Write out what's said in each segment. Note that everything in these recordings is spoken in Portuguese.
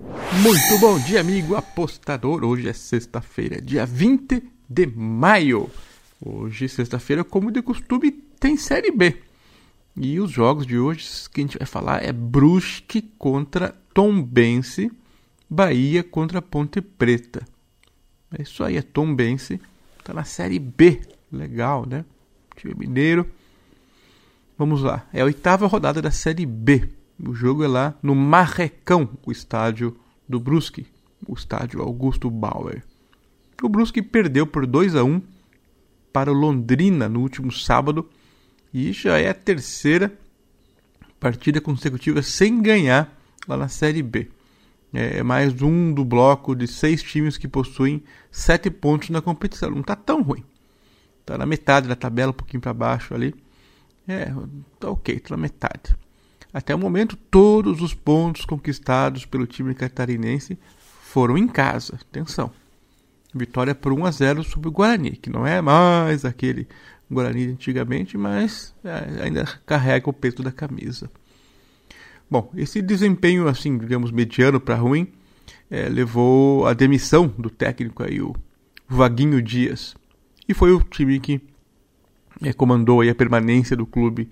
Muito bom dia, amigo apostador. Hoje é sexta-feira, dia 20 de maio. Hoje, sexta-feira, como de costume, tem Série B. E os jogos de hoje que a gente vai falar é Brusque contra Tombense, Bahia contra Ponte Preta. É isso aí, é Tombense. Tá na Série B. Legal, né? Time mineiro. Vamos lá. É a oitava rodada da Série B. O jogo é lá no Marrecão, o estádio do Brusque, o estádio Augusto Bauer. O Brusque perdeu por 2 a 1 para o Londrina no último sábado e já é a terceira partida consecutiva sem ganhar lá na Série B. É mais um do bloco de seis times que possuem sete pontos na competição. Não está tão ruim. Está na metade da tabela, um pouquinho para baixo ali. É, tá ok, está na metade. Até o momento, todos os pontos conquistados pelo time catarinense foram em casa. Atenção. Vitória por 1 a 0 sobre o Guarani, que não é mais aquele Guarani antigamente, mas é, ainda carrega o peso da camisa. Bom, esse desempenho, assim, digamos, mediano para ruim, é, levou à demissão do técnico aí, o Vaguinho Dias. E foi o time que é, comandou aí a permanência do clube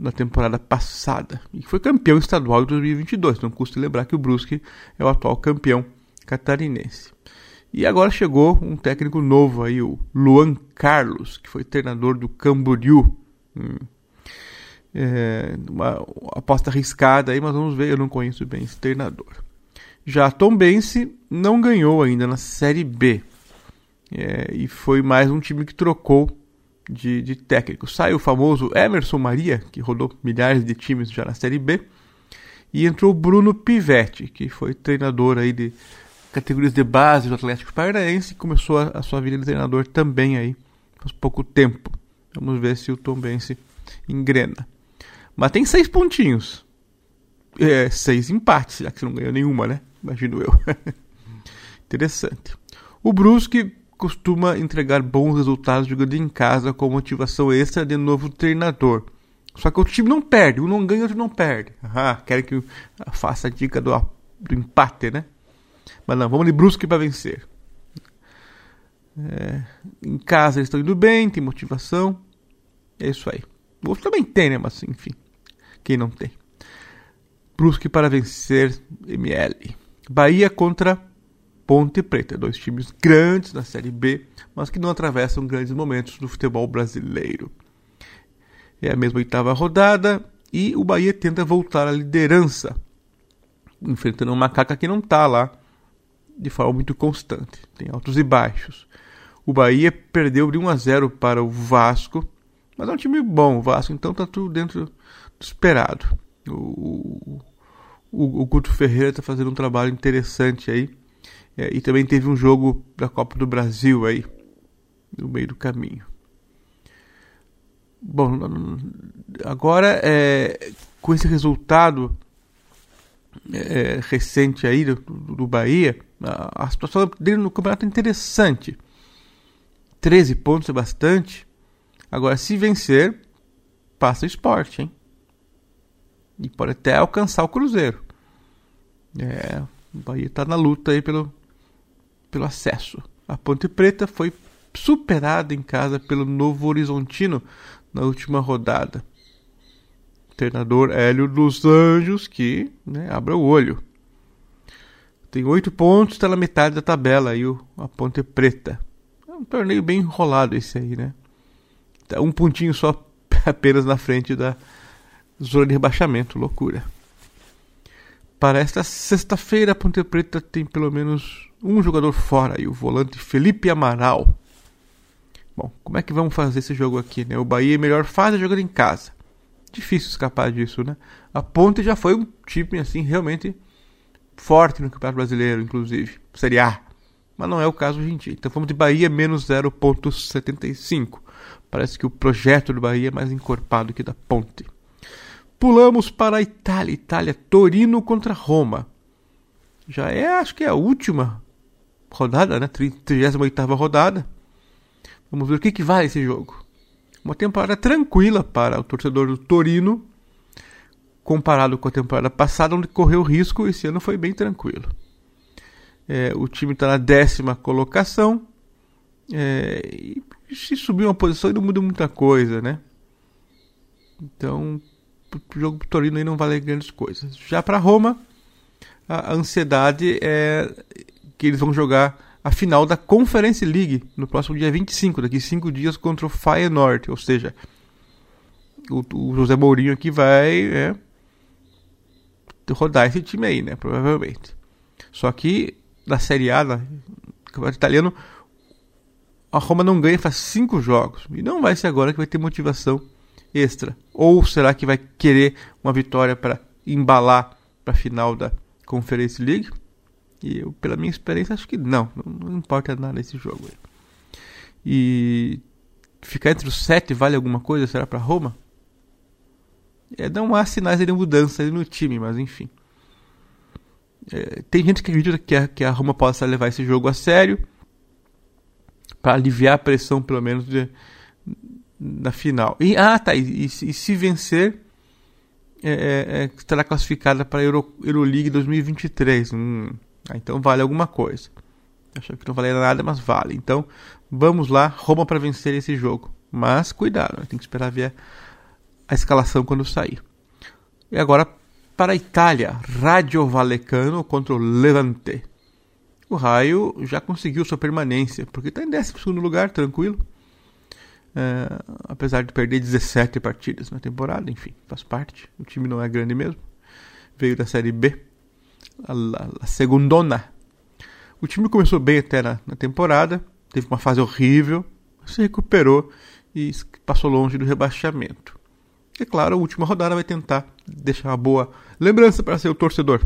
na temporada passada e foi campeão estadual em 2022. Não custa lembrar que o Brusque é o atual campeão catarinense. E agora chegou um técnico novo aí, o Luan Carlos, que foi treinador do Camboriú. Hum. É uma aposta arriscada aí, mas vamos ver, eu não conheço bem esse treinador. Já Tom Bense não ganhou ainda na Série B. É, e foi mais um time que trocou de, de técnico. Sai o famoso Emerson Maria, que rodou milhares de times já na Série B, e entrou Bruno Pivetti, que foi treinador aí de categorias de base do Atlético Paranaense e começou a, a sua vida de treinador também aí faz pouco tempo. Vamos ver se o Tom Bense engrena. Mas tem seis pontinhos. É, seis empates, já que não ganhou nenhuma, né? Imagino eu. Interessante. O Brusque costuma entregar bons resultados jogando em casa com motivação extra de novo treinador. Só que o time não perde, um não ganha, outro não perde. Ah, querem que faça a dica do, do empate, né? Mas não, vamos de Brusque para vencer. É, em casa eles estão indo bem, tem motivação. É isso aí. O também tem, né? Mas enfim, quem não tem? Brusque para vencer ML. Bahia contra Ponte Preta, dois times grandes na Série B, mas que não atravessam grandes momentos do futebol brasileiro. É a mesma oitava rodada e o Bahia tenta voltar à liderança, enfrentando um macaca que não está lá de forma muito constante, tem altos e baixos. O Bahia perdeu de 1 a 0 para o Vasco, mas é um time bom, o Vasco, então está tudo dentro do esperado. O, o, o Guto Ferreira está fazendo um trabalho interessante aí é, e também teve um jogo da Copa do Brasil aí, no meio do caminho. Bom, agora é, com esse resultado é, recente aí do, do Bahia, a, a, situação dele no campeonato é interessante. 13 pontos é bastante. Agora, se vencer, passa o esporte, hein? E pode até alcançar o Cruzeiro. É, o Bahia está na luta aí pelo, pelo acesso. A Ponte Preta foi superada em casa pelo Novo Horizontino na última rodada. Treinador Hélio dos Anjos, que né, abre o olho. Tem oito pontos, está na metade da tabela aí a Ponte Preta. É um torneio bem enrolado esse aí, né? Tá um pontinho só apenas na frente da zona de rebaixamento, loucura. Para esta sexta-feira, a Ponte Preta tem pelo menos um jogador fora, e o volante Felipe Amaral. Bom, como é que vamos fazer esse jogo aqui, né? O Bahia é melhor fase jogando em casa. Difícil escapar disso, né? A Ponte já foi um time assim realmente forte no Campeonato Brasileiro, inclusive, Série A. Mas não é o caso hoje em dia. Então vamos de Bahia menos 0.75. Parece que o projeto do Bahia é mais encorpado que da Ponte. Pulamos para a Itália. Itália, Torino contra Roma. Já é, acho que é a última rodada, né? 38 rodada. Vamos ver o que, que vale esse jogo. Uma temporada tranquila para o torcedor do Torino, comparado com a temporada passada, onde correu risco, esse ano foi bem tranquilo. É, o time está na décima colocação. É, e se subir uma posição não muda muita coisa, né? Então, o jogo pro Torino aí não vale grandes coisas. Já para Roma, a ansiedade é que eles vão jogar a final da Conference League no próximo dia 25, daqui cinco dias contra o Feyenoord, ou seja, o, o José Mourinho aqui vai é, rodar esse time aí, né, provavelmente. Só que na Série A, no Campeonato Italiano, a Roma não ganha faz cinco jogos. E não vai ser agora que vai ter motivação extra. Ou será que vai querer uma vitória para embalar para a final da Conference League? E eu, pela minha experiência, acho que não. Não, importa nada esse jogo. E ficar entre os sete vale alguma coisa? Será para Roma? É, não há sinais de mudança no time, mas enfim. É, tem gente que acredita que a, que a Roma possa levar esse jogo a sério para aliviar a pressão, pelo menos, de, na final. E, ah, tá. E, e, e se vencer, é, é, é estará classificada para a Euro, Euroleague 2023. Hum, ah, então vale alguma coisa. Achava que não valia nada, mas vale. Então vamos lá, Roma para vencer esse jogo. Mas cuidado, né? tem que esperar ver a escalação quando sair. E agora para a Itália, Radio Vallecano contra o Levante. O Raio já conseguiu sua permanência, porque está em 12 lugar, tranquilo. É, apesar de perder 17 partidas na temporada, enfim, faz parte. O time não é grande mesmo. Veio da Série B, a, a, a segundona. O time começou bem até na, na temporada, teve uma fase horrível, se recuperou e passou longe do rebaixamento. E claro, a última rodada vai tentar deixar uma boa lembrança para seu torcedor.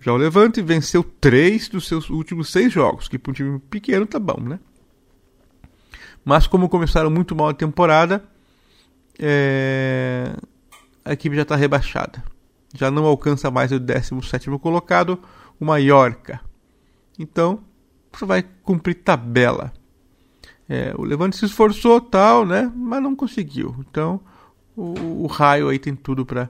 Já o Levante venceu três dos seus últimos seis jogos, que para um time pequeno tá bom, né? Mas como começaram muito mal a temporada, é... a equipe já está rebaixada. Já não alcança mais o 17 colocado, o Mallorca. Então, você vai cumprir tabela. É, o Levante se esforçou, tal, né? Mas não conseguiu. Então, o, o raio aí tem tudo para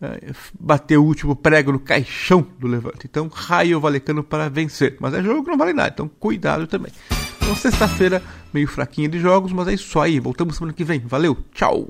é, bater o último prego no caixão do Levante. Então, raio valecano para vencer. Mas é jogo que não vale nada, então cuidado também. Sexta-feira, meio fraquinha de jogos, mas é isso aí. Voltamos semana que vem. Valeu, tchau!